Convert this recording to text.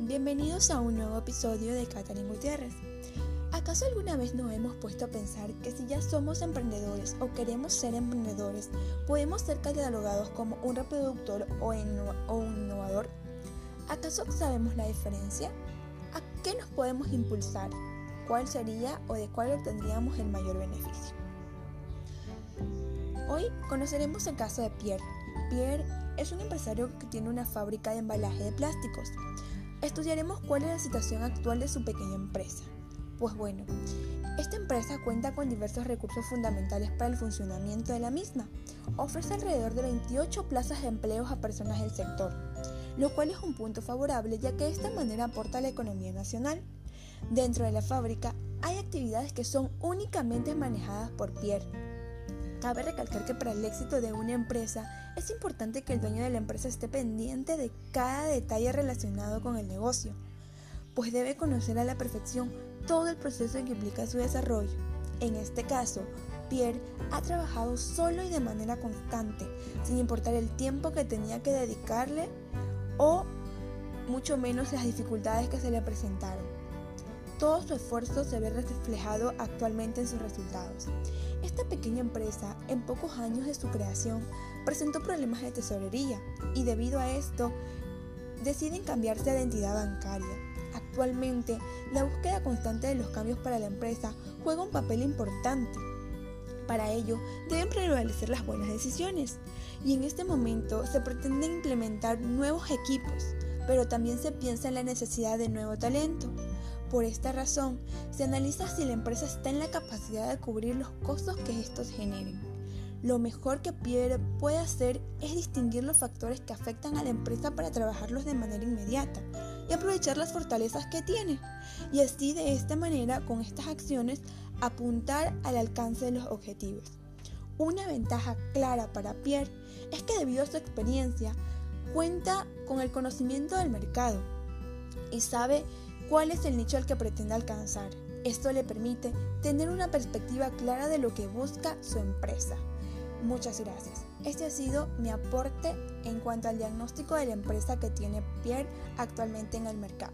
Bienvenidos a un nuevo episodio de Catherine Gutiérrez. ¿Acaso alguna vez nos hemos puesto a pensar que si ya somos emprendedores o queremos ser emprendedores, podemos ser catalogados como un reproductor o, o un innovador? ¿Acaso sabemos la diferencia? ¿A qué nos podemos impulsar? ¿Cuál sería o de cuál obtendríamos el mayor beneficio? Hoy conoceremos el caso de Pierre. Pierre es un empresario que tiene una fábrica de embalaje de plásticos. Estudiaremos cuál es la situación actual de su pequeña empresa. Pues bueno, esta empresa cuenta con diversos recursos fundamentales para el funcionamiento de la misma. Ofrece alrededor de 28 plazas de empleos a personas del sector, lo cual es un punto favorable ya que de esta manera aporta a la economía nacional. Dentro de la fábrica hay actividades que son únicamente manejadas por Pierre Cabe recalcar que para el éxito de una empresa es importante que el dueño de la empresa esté pendiente de cada detalle relacionado con el negocio, pues debe conocer a la perfección todo el proceso que implica su desarrollo. En este caso, Pierre ha trabajado solo y de manera constante, sin importar el tiempo que tenía que dedicarle o mucho menos las dificultades que se le presentaron. Todo su esfuerzo se ve reflejado actualmente en sus resultados. Esta pequeña empresa, en pocos años de su creación, presentó problemas de tesorería y debido a esto deciden cambiarse de entidad bancaria. Actualmente, la búsqueda constante de los cambios para la empresa juega un papel importante. Para ello, deben prevalecer las buenas decisiones y en este momento se pretende implementar nuevos equipos, pero también se piensa en la necesidad de nuevo talento. Por esta razón, se analiza si la empresa está en la capacidad de cubrir los costos que estos generen. Lo mejor que Pierre puede hacer es distinguir los factores que afectan a la empresa para trabajarlos de manera inmediata y aprovechar las fortalezas que tiene. Y así de esta manera, con estas acciones, apuntar al alcance de los objetivos. Una ventaja clara para Pierre es que debido a su experiencia, cuenta con el conocimiento del mercado y sabe cuál es el nicho al que pretende alcanzar. Esto le permite tener una perspectiva clara de lo que busca su empresa. Muchas gracias. Este ha sido mi aporte en cuanto al diagnóstico de la empresa que tiene Pierre actualmente en el mercado.